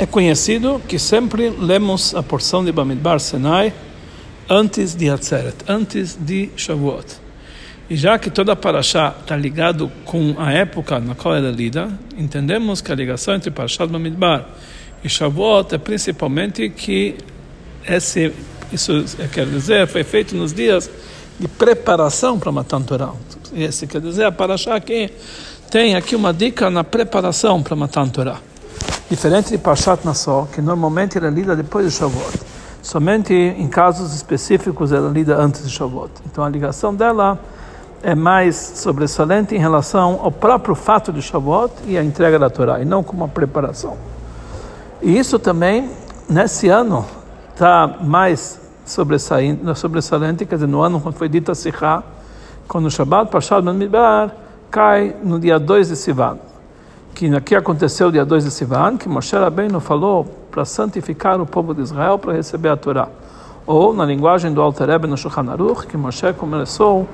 É conhecido que sempre lemos a porção de Bamidbar Sinai antes de Hatzeret, antes de Shavuot. E já que toda a Parashá está ligado com a época na qual ela é lida, entendemos que a ligação entre Parashat Bamidbar e Shavuot é principalmente que esse, isso quer dizer, foi feito nos dias de preparação para Matan Torah. Esse quer dizer, a Parashá que tem aqui uma dica na preparação para Matan Torah. Diferente de Parshat Nassau, que normalmente era lida depois de Shavuot. Somente em casos específicos ela lida antes de Shavuot. Então a ligação dela é mais sobressalente em relação ao próprio fato de Shavuot e a entrega da Torá, e não como uma preparação. E isso também, nesse ano, está mais sobressalente, quer dizer, no ano quando foi dita Sichá, quando o Shabbat, Parshat Ben cai no dia 2 de Sivan que aqui aconteceu dia 2 de Sivan, que Moshe Rabbeinu falou para santificar o povo de Israel para receber a Torá. Ou, na linguagem do Alter Rebbe no Shulchan Aruch, que Moshe começou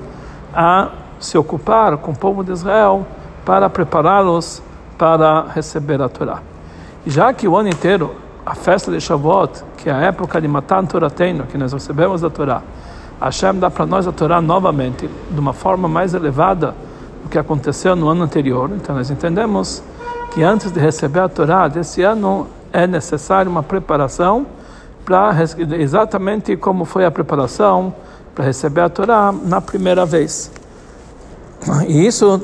a se ocupar com o povo de Israel para prepará-los para receber a Torá. Já que o ano inteiro, a festa de Shavuot, que é a época de Matan Torateino, que nós recebemos a Torá, Hashem dá para nós a Torá novamente, de uma forma mais elevada, o que aconteceu no ano anterior. Então nós entendemos que antes de receber a Torá desse ano é necessário uma preparação para exatamente como foi a preparação para receber a Torá na primeira vez. E isso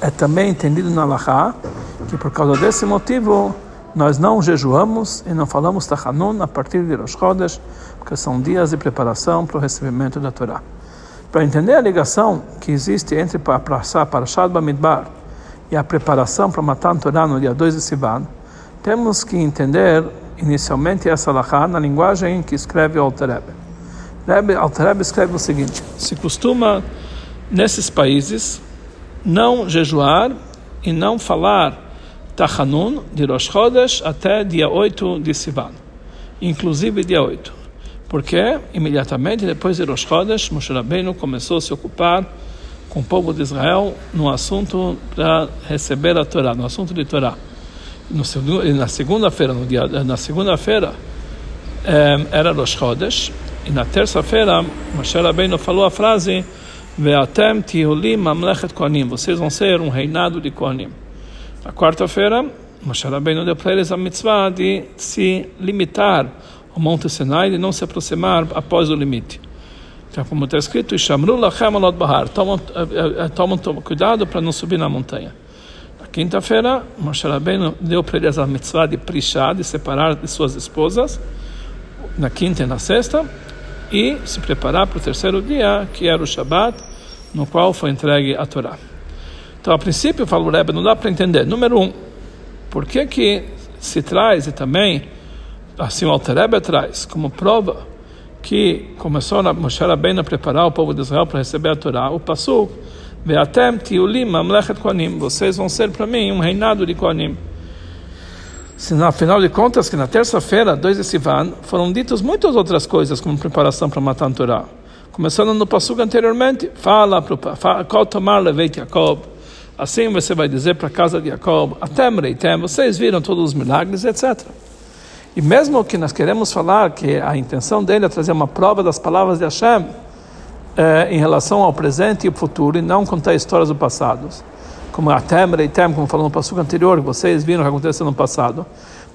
é também entendido na Laha, que por causa desse motivo nós não jejuamos e não falamos Tachanun a partir de Rosh Chodesh, porque são dias de preparação para o recebimento da Torá. Para entender a ligação que existe entre Parashat Bamidbar e a preparação para matar Torá no dia 2 de Sivan, temos que entender inicialmente essa lahá na linguagem que escreve o. Alter Rebbe escreve o seguinte: se costuma nesses países não jejuar e não falar Tachanun de Rosh Chodesh até dia 8 de Sivan, inclusive dia 8. Porque imediatamente depois de Rosh Chodesh, Moshe Rabbeinu começou a se ocupar com o povo de Israel no assunto para receber a Torá, no assunto de Torá. No, na segunda-feira, no dia, na segunda-feira eh, era Rosh Chodesh e na terça-feira Moshe Rabbeinu falou a frase Ve'atem tihulim mamlechet kohanim. Vocês vão ser um reinado de kohanim. Na quarta-feira Moshe Rabbeinu deu para eles a mitzvah de se limitar o Monte Sinai e não se aproximar após o limite. Então, como está escrito, bahar, tomam, eh, eh, tomam, tomam cuidado para não subir na montanha. Na quinta-feira, Moshe Rabbeinu deu para eles a mitzvah de prishá, de separar de suas esposas, na quinta e na sexta, e se preparar para o terceiro dia, que era o Shabat, no qual foi entregue a Torá. Então, a princípio, falo Rebbe, não dá para entender. Número um, por que que se traz e também assim o Alter traz como prova que começou a Moshe Rabbeinu a preparar o povo de Israel para receber a Torá, o Pasuk, Ve'atem tiulim mamlechet koanim, vocês vão ser para mim um reinado de koanim. Se afinal de contas que na terça-feira, 2 de Sivan, foram ditas muitas outras coisas como preparação para matar a Torá. Começando no Pasuk anteriormente, fala para qual tomar Jacob, assim você vai dizer para a casa de Jacob, atem reitem, vocês viram todos os milagres, etc. E mesmo que nós queremos falar que a intenção dele é trazer uma prova das palavras de Hashem eh, em relação ao presente e ao futuro e não contar histórias do passado, como Atem, Reitem, como falou no passuco anterior, que vocês viram que aconteceu no passado.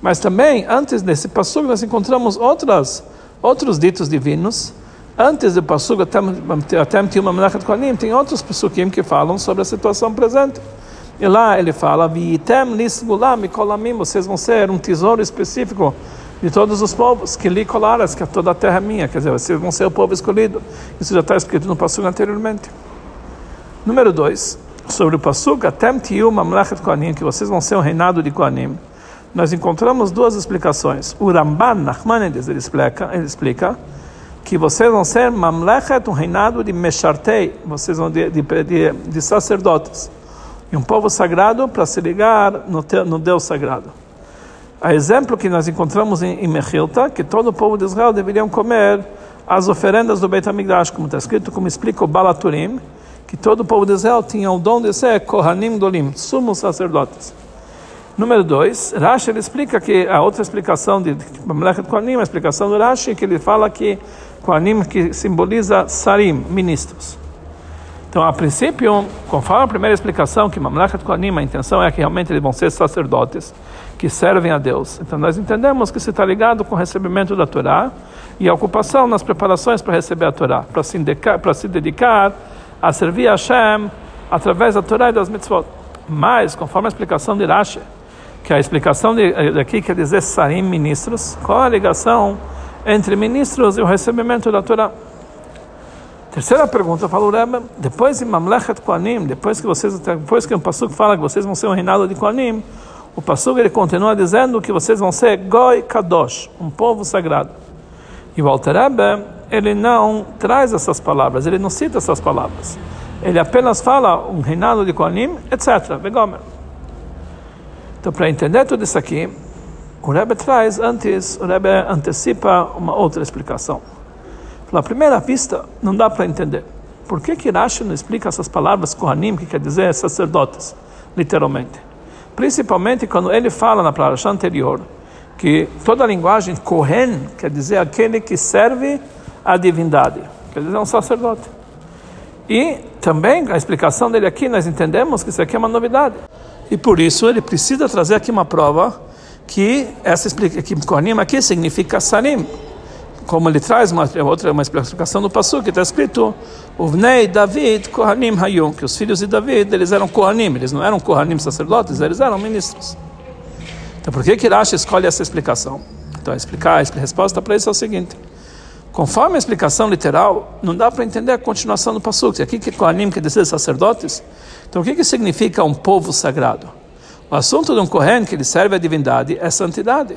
Mas também, antes desse passuco, nós encontramos outras, outros ditos divinos. Antes do passuco, Atem tinha uma Menachet Kohanim, tem outros passukim que falam sobre a situação presente. E lá ele fala, Vitem lisgulam kolamim, vocês vão ser um tesouro específico de todos os povos, que li colaras, que toda a terra é minha, quer dizer, vocês vão ser o povo escolhido. Isso já está escrito no Passuga anteriormente. Número 2, sobre o Passuga, Tem tiu mamlechet koanim, que vocês vão ser um reinado de koanim. Nós encontramos duas explicações. O Ramban Nachmanides, ele explica, ele explica que vocês vão ser mamlechet, um reinado de meshartei, vocês vão de, de, de, de sacerdotes e um povo sagrado para se ligar no, no Deus sagrado. A exemplo que nós encontramos em, em Mechilta, que todo o povo de Israel deveriam comer as oferendas do Beit HaMikdash, como está escrito, como explica o Balaturim, que todo o povo de Israel tinha o dom de ser Kohanim Dolim, sumos sacerdotes. Número dois, Rashi ele explica que a outra explicação de Mamlechet Kohanim, a explicação do Rashi, que ele fala que Kohanim que simboliza Sarim, ministros. Então, a princípio, conforme a primeira explicação, que Mamlechet Kohanim, a intenção é que realmente eles vão ser sacerdotes que servem a Deus. Então, nós entendemos que se está ligado com o recebimento da Torá e a ocupação nas preparações para receber a Torá, para se, para se dedicar a servir a Hashem através da Torá e das mitzvot. Mas, conforme a explicação de Rashi, que a explicação daqui quer dizer sarim ministros, qual a ligação entre ministros e o recebimento da Torá? Terceira pergunta, fala o Rebbe, depois de Mamlechet Kohanim, depois que vocês, depois que o Pasuk fala que vocês vão ser um reinado de Kohanim, o Pasuk ele continua dizendo que vocês vão ser Goi Kadosh, um povo sagrado. E o Alter Rebbe, ele não traz essas palavras, ele não cita essas palavras. Ele apenas fala um reinado de Kohanim, etc. Vegomer. Então, para entender tudo isso aqui, o Rebbe traz antes, o Rebbe antecipa uma outra explicação. Pela primeira vista, não dá para entender. Por que que Rashi não explica essas palavras Kohanim, que quer dizer sacerdotes, literalmente? Principalmente quando ele fala na palavra anterior que toda a linguagem Kohen quer dizer aquele que serve a divindade, quer dizer um sacerdote. E também a explicação dele aqui, nós entendemos que isso aqui é uma novidade. E por isso ele precisa trazer aqui uma prova que essa que Kohanim aqui significa Sarim, como ele traz uma outra uma explicação do passo que está escrito Uvnei David Kohanim Hayum que os filhos de David eles eram Kohanim eles não eram Kohanim sacerdotes eles eram ministros. Então por que que Rashi escolhe essa explicação? Então explicar a resposta para isso é o seguinte conforme a explicação literal não dá para entender a continuação do passo aqui que Kohanim quer dizer sacerdotes então o que que significa um povo sagrado? O assunto de um Kohen que ele serve a divindade é santidade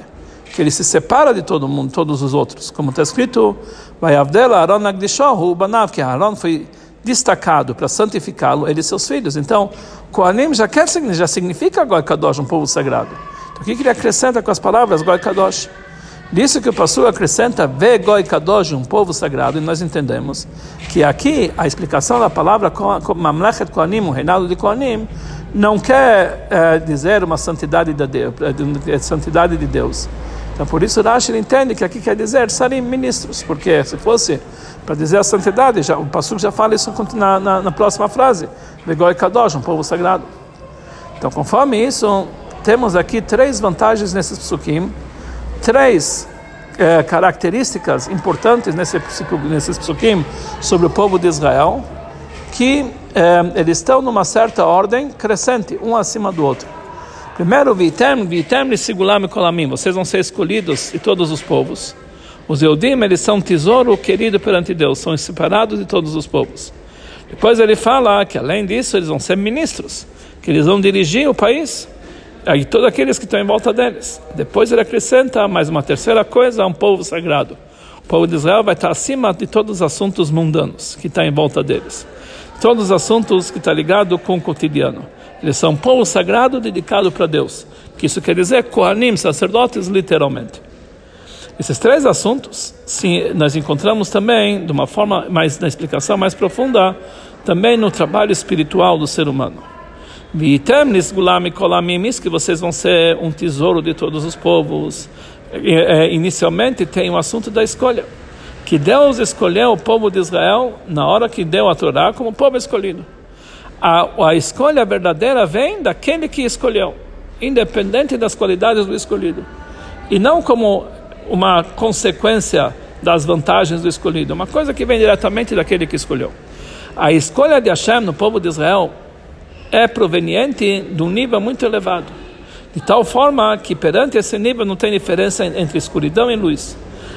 que ele se separa de todo mundo, todos os outros. Como está escrito, vai Avdela Aaron Agdishohu Banav, que Aaron foi destacado para santificá-lo, ele e seus filhos. Então, Kohanim já, quer, já significa Goi Kadosh, um povo sagrado. Então, o que ele acrescenta com as palavras Goi Kadosh? Disso que o pastor acrescenta Ve Goi Kadosh, um povo sagrado, e nós entendemos que aqui a explicação da palavra Mamlechet Kohanim, o reinado de Kohanim, não quer é, dizer uma santidade de Deus, é, santidade de Deus então por isso Rashi entende que aqui quer dizer sarim ministros, porque se fosse para dizer a santidade, já, o pastor já fala isso na, na, na próxima frase, Legoi Kadosh, um povo sagrado. Então conforme isso, temos aqui três vantagens nesses psukim, três eh, características importantes nesse, nesses psukim sobre o povo de Israel, que eh, eles estão numa certa ordem crescente, um acima do outro. Primeiro, vitem, vitem sigulam kolamim. Vocês vão ser escolhidos de todos os povos. Os Eudim, eles são tesouro querido perante Deus, são separados de todos os povos. Depois ele fala que além disso eles vão ser ministros, que eles vão dirigir o país e todos aqueles que estão em volta deles. Depois ele acrescenta mais uma terceira coisa, um povo sagrado. O povo de Israel vai estar acima de todos os assuntos mundanos que estão em volta deles. Todos os assuntos que estão ligados com o cotidiano. Eles são povo sagrado dedicado para Deus. Que isso quer dizer Kohanim, sacerdotes, literalmente. Esses três assuntos, sim, nós encontramos também, de uma forma mais, na explicação mais profunda, também no trabalho espiritual do ser humano. que vocês vão ser um tesouro de todos os povos. É, inicialmente tem o assunto da escolha. Que Deus escolheu o povo de Israel na hora que deu a Torá como povo escolhido a, a escolha verdadeira vem daquele que escolheu, independente das qualidades do escolhido. E não como uma consequência das vantagens do escolhido, uma coisa que vem diretamente daquele que escolheu. A escolha de Hashem no povo de Israel é proveniente de um nível muito elevado, de tal forma que perante esse nível não tem diferença entre escuridão e luz.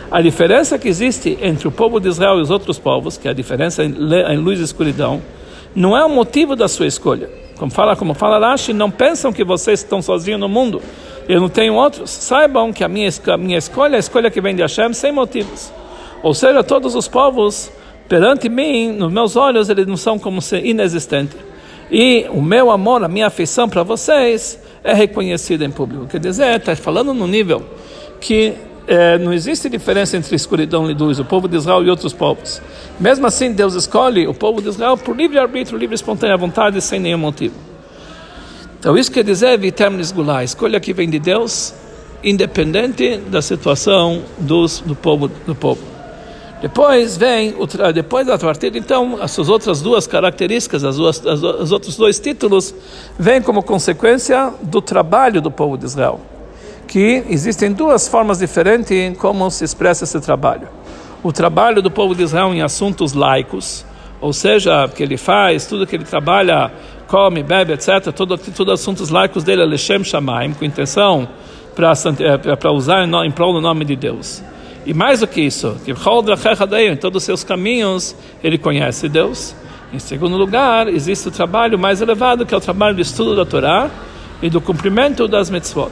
A diferença que existe entre o povo de Israel e os outros povos, que é a diferença em luz e escuridão, não é o motivo da sua escolha. Como fala, como fala Rashi, não pensam que vocês estão sozinhos no mundo. Eu não tenho outros. Saibam que a minha, a minha escolha é a escolha que vem de Hashem sem motivos. Ou seja, todos os povos perante mim, nos meus olhos, eles não são como ser inexistentes. E o meu amor, a minha afeição para vocês é reconhecida em público. Quer dizer, está falando no nível que é, não existe diferença entre escuridão e luz, o povo de Israel e outros povos. Mesmo assim, Deus escolhe o povo de Israel por livre arbítrio, livre espontânea vontade, sem nenhum motivo. Então isso quer dizer vitem lisgulá, a escolha que vem de Deus, independente da situação dos, do povo do povo. Depois vem depois da partida então as suas outras duas características, as, duas, as, os outros dois títulos vêm como consequência do trabalho do povo de Israel, que existem duas formas diferentes em como se expressa esse trabalho. O trabalho do povo de Israel em assuntos laicos, ou seja, que ele faz, tudo que ele trabalha, come, bebe, etc., todos tudo assuntos laicos dele, Lechem Shamaim, com intenção para eh, usar em prol do nome de Deus. E mais do que isso, que em todos os seus caminhos ele conhece Deus. Em segundo lugar, existe o trabalho mais elevado, que é o trabalho de estudo da Torá e do cumprimento das mitzvot.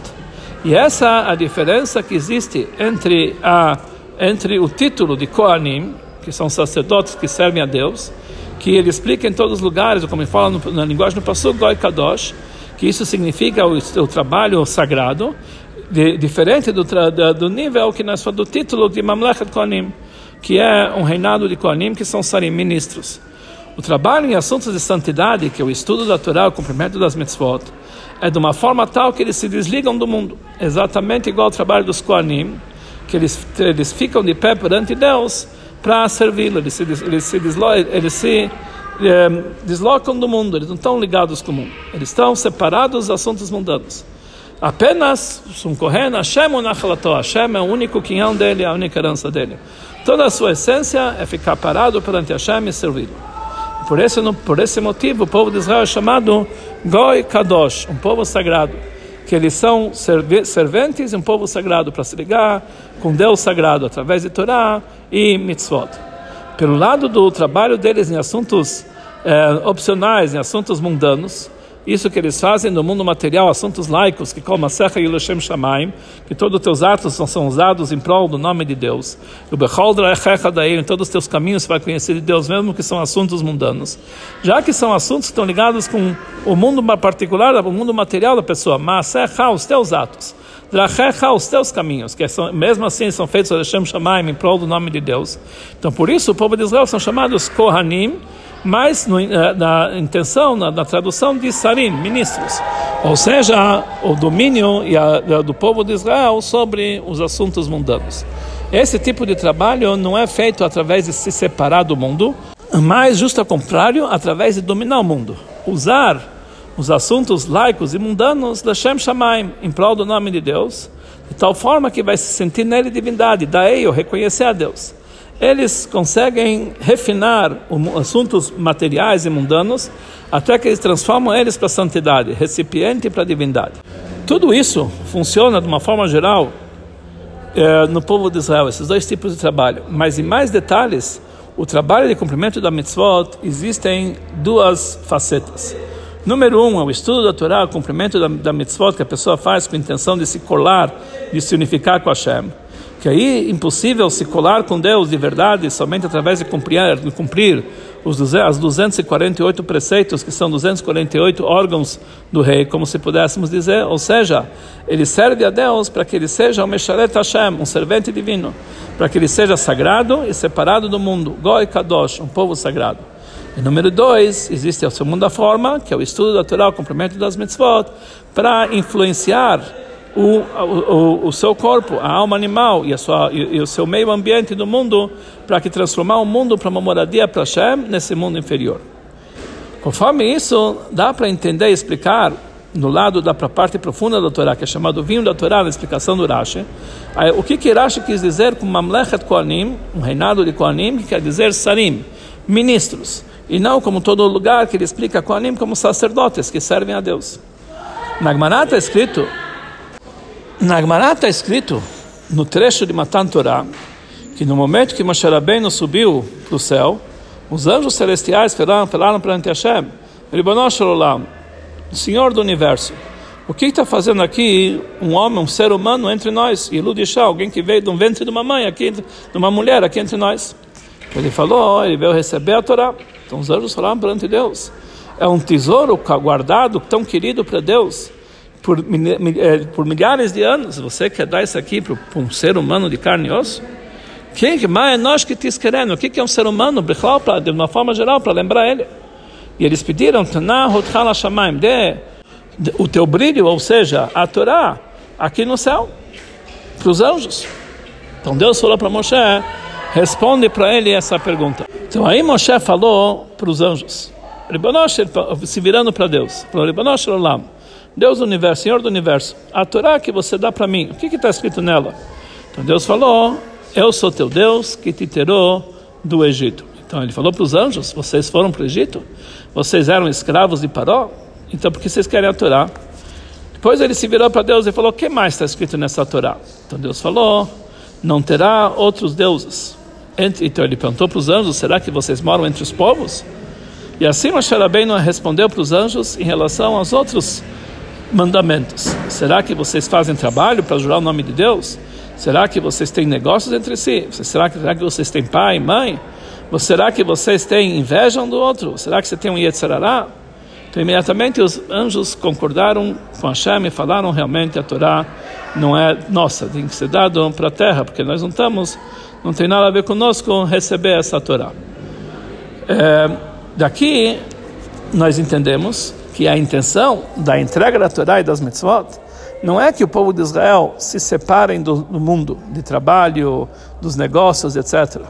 E essa é a diferença que existe entre, a, entre o título de Kohanim, que são sacerdotes que servem a Deus, que ele explica em todos os lugares, como ele fala no, na linguagem do Pasuk, Goi Kadosh, que isso significa o, o trabalho sagrado, de, diferente do, do nível que nós falamos do título de Mamlechet Kohanim, que é um reinado de Kohanim, que são sarim, ministros. O trabalho em assuntos de santidade, que é o estudo da Torá, o cumprimento das mitzvot, é de uma forma tal que eles se desligam do mundo, exatamente igual ao trabalho dos Kohanim, que eles, eles ficam de pé perante Deus para servi-lo, eles se, eles se, eles se eh, deslocam do mundo, eles não estão ligados com o mundo, eles estão separados dos assuntos mundanos. Apenas um Kohen, Hashem Unachalato, Hashem é o único quinhão dele, a única herança dele. Toda a sua essência é ficar parado perante Hashem e servi-lo. Por esse, por esse motivo, o povo de Israel é chamado Goi Kadosh, um povo sagrado. Que eles são serventes e um povo sagrado para se ligar com Deus sagrado através de Torá e mitzvot. Pelo lado do trabalho deles em assuntos eh, opcionais, em assuntos mundanos, isso que eles fazem no mundo material, assuntos laicos, que como a Secha e Lashem Shamaim, que todos os teus atos são usados em prol do nome de Deus. O Becholdra daí, em todos os teus caminhos você vai conhecer de Deus, mesmo que são assuntos mundanos. Já que são assuntos que estão ligados com o mundo particular, o mundo material da pessoa, mas os teus atos. Drachecha, os teus caminhos, que são, mesmo assim são feitos a Shamaim, em prol do nome de Deus. Então, por isso, o povo de Israel são chamados Kohanim, mas no, eh, na intenção, na, na, tradução de Sarim, ministros, ou seja, o domínio e a, do povo de Israel sobre os assuntos mundanos. Esse tipo de trabalho não é feito através de se separar do mundo, mas, justo ao contrário, através de dominar o mundo. Usar os assuntos laicos e mundanos da Shem Shamaim, em prol do nome de Deus, de tal forma que vai se sentir nele divindade, daí eu reconhecer a Deus eles conseguem refinar assuntos materiais e mundanos até que eles transformam eles para santidade, recipiente para divindade. Tudo isso funciona de uma forma geral é, no povo de Israel, esses dois tipos de trabalho. Mas em mais detalhes, o trabalho de cumprimento da mitzvot existem duas facetas. Número um é o estudo da Torá, o cumprimento da, da mitzvot que a pessoa faz com a intenção de se colar, de se unificar com Hashem que aí é impossível se colar com Deus de verdade somente através de cumprir, de cumprir os as 248 preceitos, que são 248 órgãos do rei, como se pudéssemos dizer, ou seja, ele serve a Deus para que ele seja um Mesharet Hashem, um servente divino, para que ele seja sagrado e separado do mundo, Goi Kadosh, um povo sagrado. E número dois, existe a segunda forma, que é o estudo da Torá, o cumprimento das mitzvot, para influenciar o, o, o seu corpo, a alma animal e, a sua, e, e o seu meio ambiente do mundo para que transformar o mundo para uma moradia para Hashem nesse mundo inferior. Conforme isso, dá para entender e explicar no lado da parte profunda da Torá, que é chamado vinho da Torá, na explicação do Rashi, o que que Rashi quis dizer com Mamlechet Kohanim, um reinado de Kohanim, que quer dizer Sarim, ministros, e não como todo lugar que ele explica Kohanim como sacerdotes que servem a Deus. Na Gemara está escrito na Gemara está escrito, no trecho de Matan Torah, que no momento que Moshe Rabbeinu subiu para o céu, os anjos celestiais falaram, falaram perante Hashem, Ribonosh Olam, Senhor do Universo, o que está fazendo aqui um homem, um ser humano entre nós? E Ludishá, alguém que veio de um ventre de uma mãe, aqui, de uma mulher aqui entre nós. Ele falou, ele veio receber a Torá. Então os anjos falaram perante Deus. É um tesouro guardado, tão querido para Deus por, eh, por milhares de anos, você quer dar isso aqui para um ser humano de carne e osso? Quem que mais é nós que te querendo? O que é um ser humano? De uma forma geral, para lembrar ele. E eles pediram, dê o teu brilho, ou seja, a Torá, aqui no céu, para os anjos. Então Deus falou para Moshe, responde para ele essa pergunta. Então aí Moshe falou para os anjos, se virando para Deus, falou, Deus do universo, Senhor do universo, a Torá que você dá para mim, o que está escrito nela? Então Deus falou, eu sou teu Deus que te tirou do Egito. Então ele falou para os anjos, vocês foram para o Egito? Vocês eram escravos de Paró? Então por que vocês querem a Torá? Depois ele se virou para Deus e falou: O que mais está escrito nessa Torá? Então Deus falou: Não terá outros deuses. Então ele perguntou para os anjos: Será que vocês moram entre os povos? E assim Moshe Rabbeinu respondeu para os anjos em relação aos outros mandamentos. Será que vocês fazem trabalho para jurar o nome de Deus? Será que vocês têm negócios entre si? Será que, será que vocês têm pai e mãe? Será que vocês têm inveja um do outro? Será que você tem um Yetzirará? Então, imediatamente os anjos concordaram com Hashem e falaram realmente a Torá não é nossa, tem que ser dado para a terra, porque nós não estamos, não tem nada a ver conosco receber essa Torá. É, daqui nós entendemos que a intenção da entrega da Torá e das mitzvot não é que o povo de Israel se separem do, do mundo de trabalho, dos negócios, etc.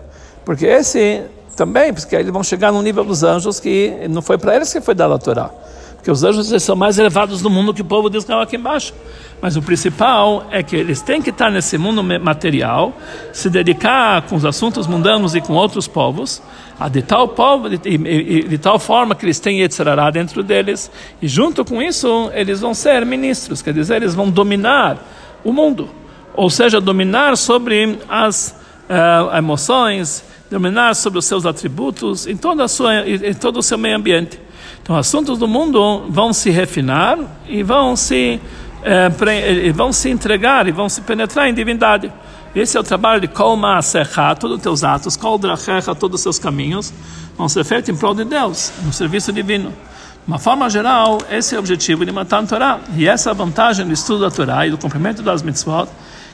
Porque esse também, porque eles vão chegar no nível dos anjos que não foi para eles que foi dada a Torá. Porque os anjos são mais elevados do mundo que o povo de Israel aqui embaixo. Mas o principal é que eles têm que estar nesse mundo material, se dedicar com os assuntos mundanos e com outros povos, de tal povo, de, de, de tal forma que eles têm Yetzirará dentro deles, e junto com isso eles vão ser ministros, quer dizer, eles vão dominar o mundo, ou seja, dominar sobre as uh, emoções, dominar sobre os seus atributos em, toda a sua, em todo o seu meio ambiente. Então, assuntos do mundo vão se refinar e vão se, eh, pre, vão se entregar e vão se penetrar em divindade. Esse é o trabalho de Kol Ma'asecha, todos os teus atos, Kol todos os seus caminhos, vão ser feitos em prol de Deus, no serviço divino. De uma forma geral, esse é o objetivo de Matan Torah. E essa é a vantagem do estudo da Torá e do cumprimento das mitzvot,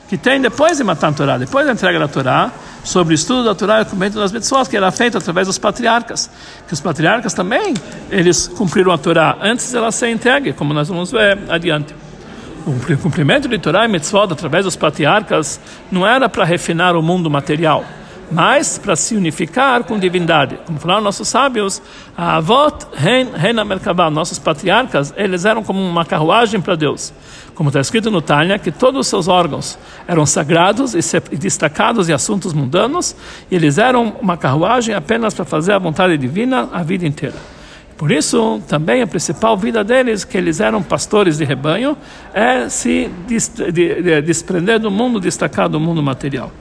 que tem depois de Matan Torá, depois da entrega da Torá, sobre o estudo da Torá e o cumprimento das mitzvot, que era feito através dos patriarcas. Que os patriarcas também, eles cumpriram a Torá antes dela ser entregue, como nós vamos ver adiante. O cumprimento de Torá e mitzvot através dos patriarcas não era para refinar o mundo material, mas para se unificar com divindade. Como falaram nossos sábios, a avot ren, ren nossos patriarcas, eles eram como uma carruagem para Deus como está escrito no Tânia, que todos os seus órgãos eram sagrados e destacados em assuntos mundanos, e eles eram uma carruagem apenas para fazer a vontade divina a vida inteira. Por isso, também a principal vida deles, que eles eram pastores de rebanho, é se desprender do mundo, destacar do mundo material.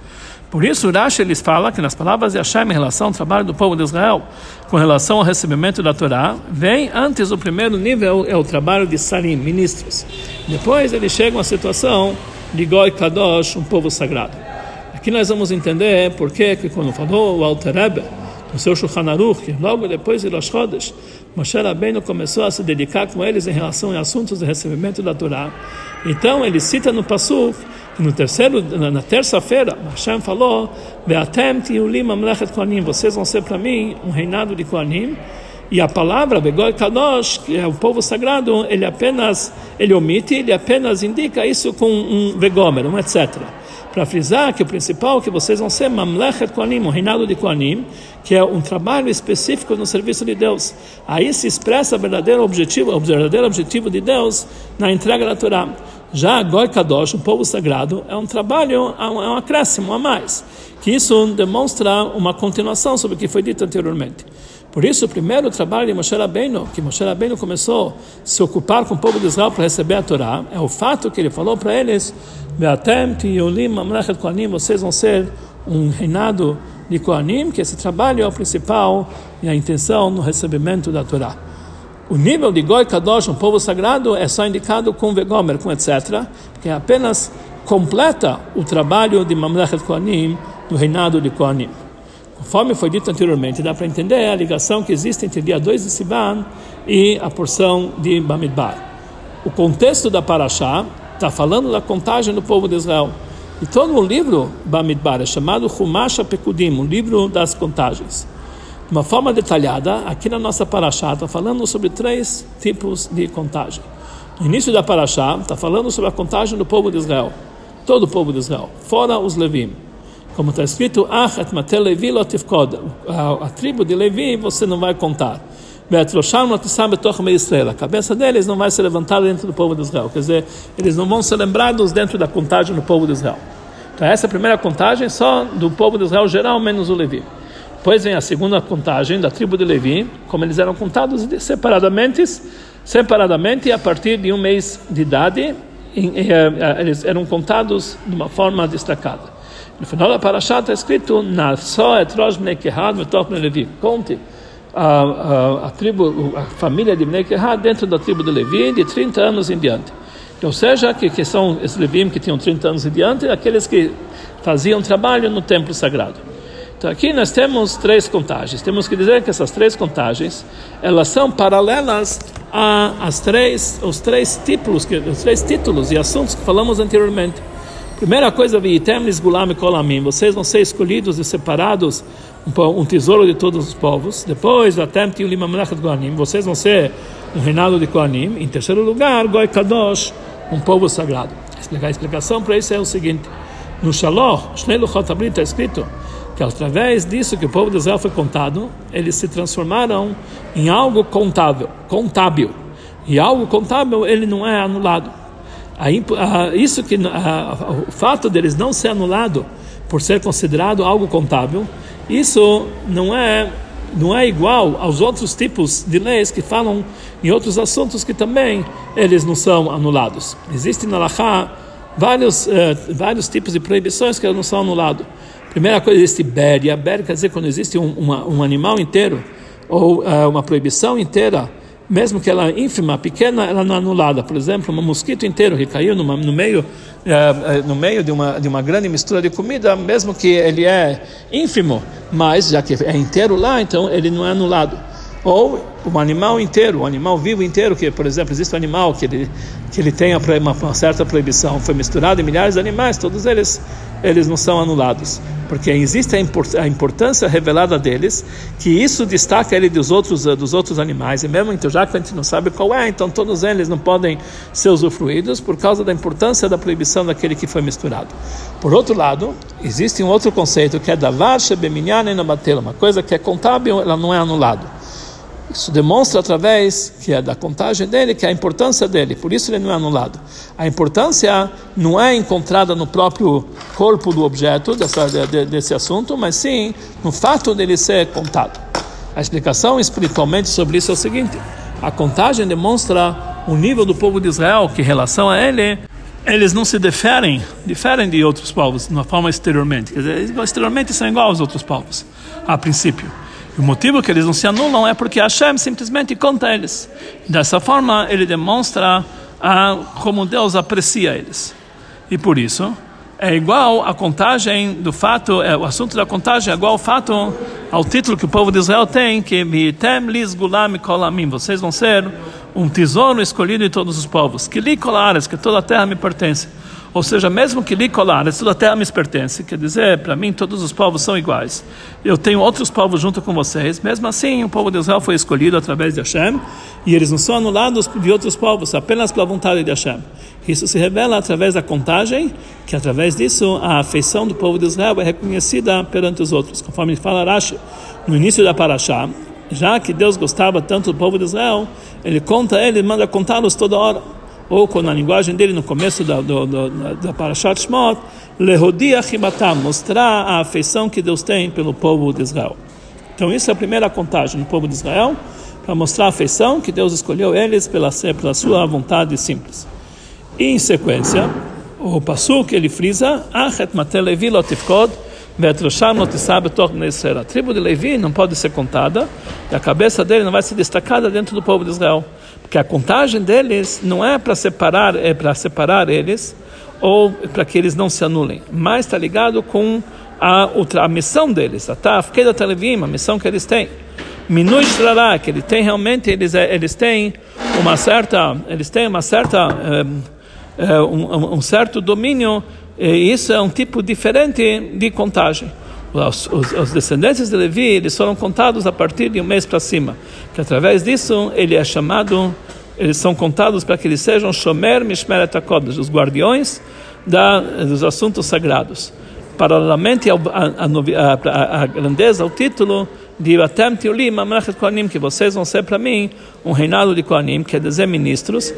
Por isso, Rashi eles fala que nas palavras de Hashem em relação ao trabalho do povo de Israel, com relação ao recebimento da Torá, vem antes o primeiro nível é o trabalho de Salim, ministros. Depois eles chegam à situação de Goi Kadosh, um povo sagrado. Aqui nós vamos entender por que quando falou o Alter no seu Shulchan Aruch, logo depois de Rosh Chodesh, Moshe Rabbeinu começou a se dedicar com eles em relação a assuntos de recebimento da Torá. Então ele cita no Passuk no terceiro, na, na terça-feira, Hashem falou: "Beatem tiulim amlechet kohanim", vocês vão ser para mim um reinado de kohanim. E a palavra Begoi Kadosh, que é o povo sagrado, ele apenas ele omite, ele apenas indica isso com um vegomer, um etc. Para frisar que o principal que vocês vão ser Mamlechet Kohanim, o reinado de Kohanim, que é um trabalho específico no serviço de Deus. Aí se expressa o verdadeiro objetivo, o verdadeiro objetivo de Deus na entrega da Torá. Já Goi Kadosh, o povo sagrado, é um trabalho, é um acréscimo a mais, que isso demonstra uma continuação sobre o que foi dito anteriormente. Por isso, o primeiro trabalho de Moshe Rabbeinu, que Moshe Rabbeinu começou a se ocupar com o povo de Israel para receber a Torá, é o fato que ele falou para eles, vocês vão ser um reinado de Kohanim, que esse trabalho é o principal e a intenção no recebimento da Torá. O nível de Goi Kadosh, um povo sagrado, é só indicado com Vegomer, com etc., que apenas completa o trabalho de Mamlechet Kohanim, do reinado de Kohanim. Conforme foi dito anteriormente, dá para entender a ligação que existe entre dia 2 de Sivan e a porção de Bamidbar. O contexto da Parashá está falando da contagem do povo de Israel. E todo o livro Bamidbar é chamado Humasha Pekudim, o livro das contagens de uma forma detalhada, aqui na nossa paraxá está falando sobre três tipos de contagem. No início da Parashá, está falando sobre a contagem do povo de Israel, todo o povo de Israel, fora os Levim. Como está escrito, a tribo de Levi você não vai contar. A cabeça deles não vai ser levantada dentro do povo de Israel. Quer dizer, eles não vão ser lembrados dentro da contagem do povo de Israel. Então, essa é a primeira contagem só do povo de Israel geral, menos o Levi. Depois vem a segunda contagem da tribo de Levi, como eles eram contados separadamente, separadamente a partir de um mês de idade, eles eram contados de uma forma destacada. No final da Parashá está escrito: Nasó etrosh bnei kehad v'toch Levi. Conte a, a, a, tribo, a família de Bnei Kehat dentro da tribo de Levi de 30 anos em diante. Ou seja, que, que são os Levim que tinham 30 anos em diante, aqueles que faziam trabalho no templo sagrado. Então aqui nós temos três contagens. Temos que dizer que essas três contagens, elas são paralelas as três, os três títulos, que, os três títulos e assuntos que falamos anteriormente. Primeira coisa, vocês vão ser escolhidos e separados um, tesouro de todos os povos. Depois, vocês vão ser um reinado de Koanim. Em terceiro lugar, Goi Kadosh, um povo sagrado. A explicação para isso é o seguinte: no Shaloh, Shnei Luchot está escrito que através disso que o povo de Israel foi contado, eles se transformaram em algo contável, contábil. E algo contábil ele não é anulado. Isso que o fato deles não ser anulado por ser considerado algo contável isso não é não é igual aos outros tipos de leis que falam em outros assuntos que também eles não são anulados. Existem na Lachá vários, uh, vários tipos de proibições que não são anulados. Primeira coisa, existe béria. Béria quer dizer quando existe um, uma, um animal inteiro ou uh, uma proibição inteira mesmo que ela ínfima, pequena, ela não é anulada. Por exemplo, um mosquito inteiro que caiu numa, no meio, é, no meio de, uma, de uma grande mistura de comida, mesmo que ele é ínfimo, mas já que é inteiro lá, então ele não é anulado. Ou um animal inteiro, um animal vivo inteiro, que, por exemplo, existe um animal que ele, que ele tem uma, uma certa proibição, foi misturado em milhares de animais, todos eles, eles não são anulados porque existe a importância revelada deles, que isso destaca ele dos outros eh, dos outros animais, e mesmo então já que a gente não sabe qual é, então todos eles não podem ser usufruídos por causa da importância da proibição daquele que foi misturado. Por outro lado, existe um outro conceito que é davar shebeminyan uma coisa que é contábil, ela não é anulado. Isso demonstra através que é da contagem dele, que é a importância dele, por isso ele não é anulado. A importância não é encontrada no próprio corpo do objeto dessa, de, desse assunto, mas sim no fato dele ser contado. A explicação espiritualmente sobre isso é o seguinte: a contagem demonstra o nível do povo de Israel, que em relação a ele, eles não se diferem, diferem de outros povos, de uma forma exteriormente. Quer dizer, exteriormente são iguais aos outros povos, a princípio. O motivo que eles não se anulam é porque Hashem simplesmente conta eles. Dessa forma, ele demonstra a, como Deus aprecia eles. E por isso, é igual a contagem do fato, é, o assunto da contagem é igual ao fato, ao título que o povo de Israel tem, que vocês vão ser um tesouro escolhido em todos os povos, que li colares, que toda a terra me pertence. Ou seja, mesmo que li colares, toda a terra me pertence, quer dizer, para mim todos os povos são iguais. Eu tenho outros povos junto com vocês, mesmo assim o povo de Israel foi escolhido através de Hashem, e eles não são anulados de outros povos, apenas pela vontade de Hashem. Isso se revela através da contagem, que através disso a afeição do povo de Israel é reconhecida perante os outros. Conforme fala Rashi, no início da Parashá, já que Deus gostava tanto do povo de Israel, ele conta ele, manda contá-los toda hora ou com a linguagem dele no começo da, do, do, da Parashat Shmot, Lehodia Chibatam, mostrar a afeição que Deus tem pelo povo de Israel. Então, isso é a primeira contagem do povo de Israel, para mostrar a afeição que Deus escolheu eles pela, pela sua vontade simples. E, em sequência, o que ele frisa, Achet Mate Levi Lotifkod, a tribo de Levi não pode ser contada e a cabeça dele não vai ser destacada dentro do povo de Israel porque a contagem deles não é para separar, é para separar eles ou para que eles não se anulem, mas está ligado com a, outra, a missão deles, a Tafkeda Televim, a missão que eles têm. Minui que ele tem realmente, eles, eles têm uma certa, eles têm uma certa, um, um, um certo domínio, e isso é um tipo diferente de contagem os, os, os, descendentes de Levi eles foram contados a partir de um mês para cima, que através disso ele é chamado eles são contados para que eles sejam Shomer Mishmeret HaKodesh, os guardiões da, dos assuntos sagrados. Paralelamente à grandeza, ao título de Atem Tiulim Mamlechet Kohanim, que vocês vão ser para mim um reinado de Kohanim, quer dizer ministros,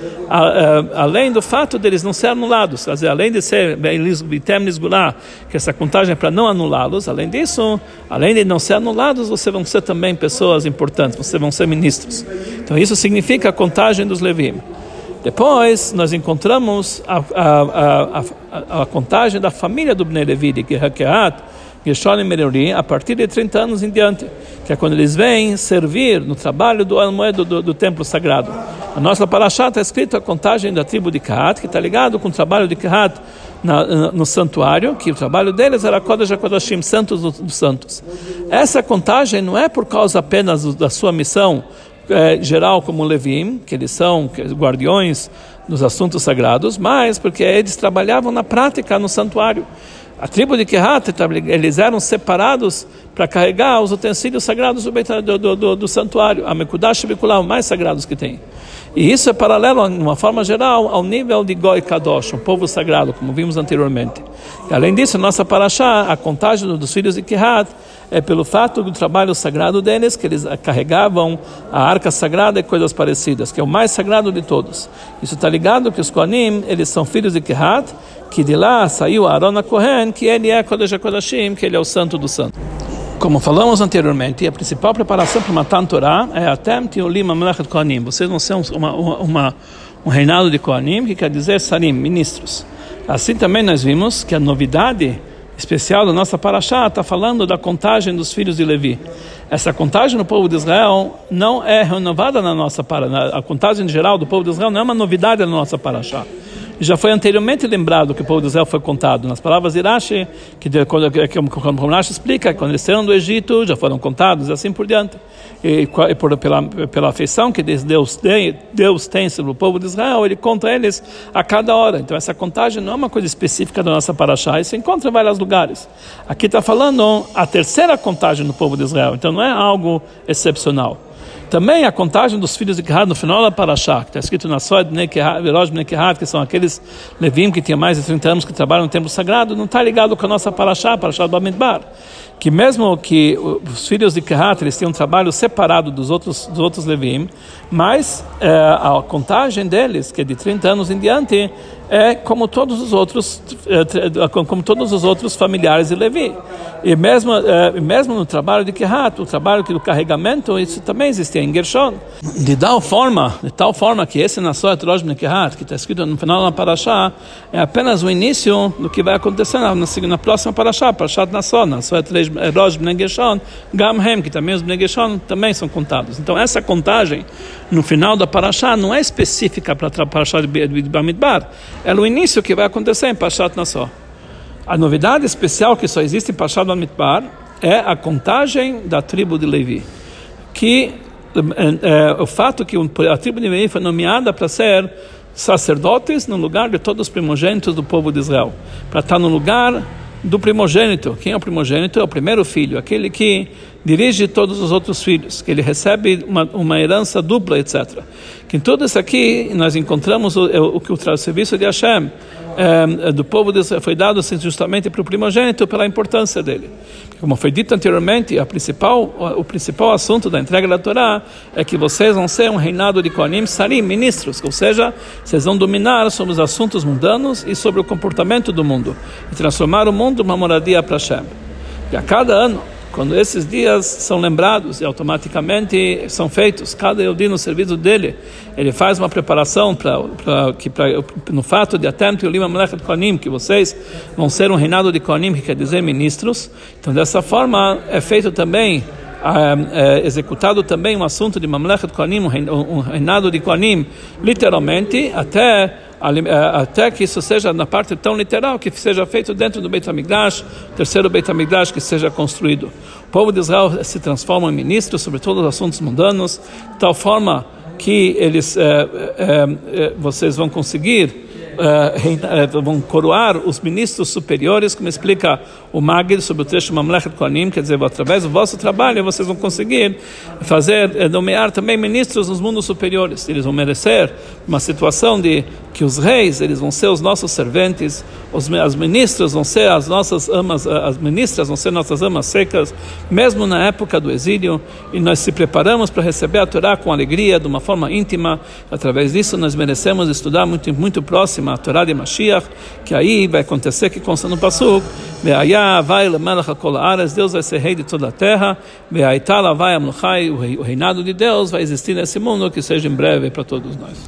além do fato deles não serem anulados, quer dizer, além de ser Bitem Nisgulá, que essa contagem é para não anulá-los, além disso, além de não ser anulados, vocês vão ser também pessoas importantes, vocês vão ser ministros. Então isso significa a contagem dos Levim. Depois nós encontramos a, a, a, a, contagem da família do Bnei Levi, de Gehakeat, Gershon e Meruri, a partir de 30 anos em diante, que é quando eles vêm servir no trabalho do almoedo do, do, templo sagrado. A nossa paraxá está escrito a contagem da tribo de Kehat, que está ligado com o trabalho de Kehat na, no santuário, que o trabalho deles era Kodesh HaKodashim, santos dos santos. Essa contagem não é por causa apenas da sua missão é, geral como Levim, que eles são guardiões dos assuntos sagrados, mas porque eles trabalhavam na prática no santuário. A tribo de Kehat, eles eram separados para carregar os utensílios sagrados do, do, do, do santuário, a Mekudash Bikulah, mais sagrados que tem. E isso é paralelo, de uma forma geral, ao nível de Goi Kadosh, um povo sagrado, como vimos anteriormente. E, além disso, nossa paraxá, a contagem dos filhos de Kehat, é pelo fato do trabalho sagrado deles, que eles carregavam a arca sagrada e coisas parecidas, que é o mais sagrado de todos. Isso está ligado que os Kohanim, eles são filhos de Kehat, que de lá saiu Aaron Kohen, que ele é Kodesh HaKodashim, que ele é o santo do santo. Como falamos anteriormente, a principal preparação para matar Torá é Atem Tiulim Amlechet Kohanim. Vocês vão ser uma, uma, um reinado de Kohanim, que quer dizer Sarim, ministros. Assim também nós vimos que a novidade especial da nossa paraxá está falando da contagem dos filhos de Levi. Essa contagem no povo de Israel não é renovada na nossa paraxá. A contagem geral do povo de Israel não é uma novidade na nossa paraxá já foi anteriormente lembrado que o povo de Israel foi contado. Nas palavras de Irache, que, como Rashi explica, quando eles saíram do Egito, já foram contados assim por diante. E, e por, pela, pela afeição que Deus tem, Deus tem sobre o povo de Israel, ele conta eles a cada hora. Então essa contagem não é uma coisa específica da nossa paraxá, isso se encontra em vários lugares. Aqui está falando a terceira contagem do povo de Israel, então não é algo excepcional. Também a contagem dos filhos de Kehat no final da Parashá, que está escrito na Soed Bnei Kehat, que são aqueles Levim que tinham mais de 30 anos que trabalham no templo sagrado, não está ligado com a nossa Parashá, Parashá do Bamidbar. Que mesmo que os filhos de Kehat eles um trabalho separado dos outros, dos outros Levim, mas é, a contagem deles, que é de 30 anos em diante, é como todos os outros, é, como todos os outros familiares de Levi. E mesmo, é, mesmo no trabalho de Kehat, o trabalho do carregamento, isso também existia em Gershon. De tal forma, de tal forma que esse Nasoet Rosh Ben Kehat, que está escrito no final da Parashá, é apenas o início do que vai acontecer na, na próxima Parashá, Parashat Nassot, Nasoet Rosh Ben Gershon, Gamhem, que também os Ben Gershon também são contados. Então essa contagem no final da Parashá não é específica para a Parashá de Bamidbar, é o início que vai acontecer em Pashat Nassó. A novidade especial que só existe em Pashat Bamidbar é a contagem da tribo de Levi, que é, é, o fato que a tribo de Levi foi nomeada para ser sacerdotes no lugar de todos os primogênitos do povo de Israel, para estar no lugar do primogênito. Quem é o primogênito? É o primeiro filho, aquele que dirige todos os outros filhos, que ele recebe uma, uma herança dupla, etc. Que em tudo isso aqui nós encontramos o, o que o serviço de Hashem é, do povo de Israel foi dado assim, justamente para o primogênito pela importância dele. Como foi dito anteriormente, a principal, o principal assunto da entrega da Torá é que vocês vão ser um reinado de Kohanim Sarim, ministros, ou seja, vocês vão dominar sobre os assuntos mundanos e sobre o comportamento do mundo e transformar o mundo numa moradia para Hashem. E a cada ano quando esses dias são lembrados e automaticamente são feitos, cada Yodi no serviço dele, ele faz uma preparação para que pra, no fato de atento e lima Melechet Kohanim, que vocês vão ser um reinado de Kohanim, que quer dizer ministros. Então, dessa forma, é feito também é, é, executado também um assunto de Mamlechet Kohanim, um reinado de Kohanim, literalmente, até até que isso seja na parte tão literal que seja feito dentro do Beit HaMikdash, terceiro Beit HaMikdash que seja construído. O povo de Israel se transforma em ministros sobre todos os assuntos mundanos, de tal forma que eles, é, é, é vocês vão conseguir uh, vão coroar os ministros superiores, como explica o Magid sobre o trecho Mamlechet Kohanim, quer dizer, através do vosso trabalho vocês vão conseguir fazer, nomear também ministros nos mundos superiores. Eles vão merecer uma situação de que os reis, eles vão ser os nossos serventes, os as ministras vão ser as nossas amas, as ministras vão ser nossas amas secas, mesmo na época do exílio, e nós se preparamos para receber a Torá com alegria, de uma forma íntima. Através disso, nós merecemos estudar muito, muito próxima a Torá de Mashiach, que aí vai acontecer que consta no Pasuk, vai Deus vai ser rei de toda a terra, vai o reinado de Deus vai existir nesse mundo, que seja em breve para todos nós.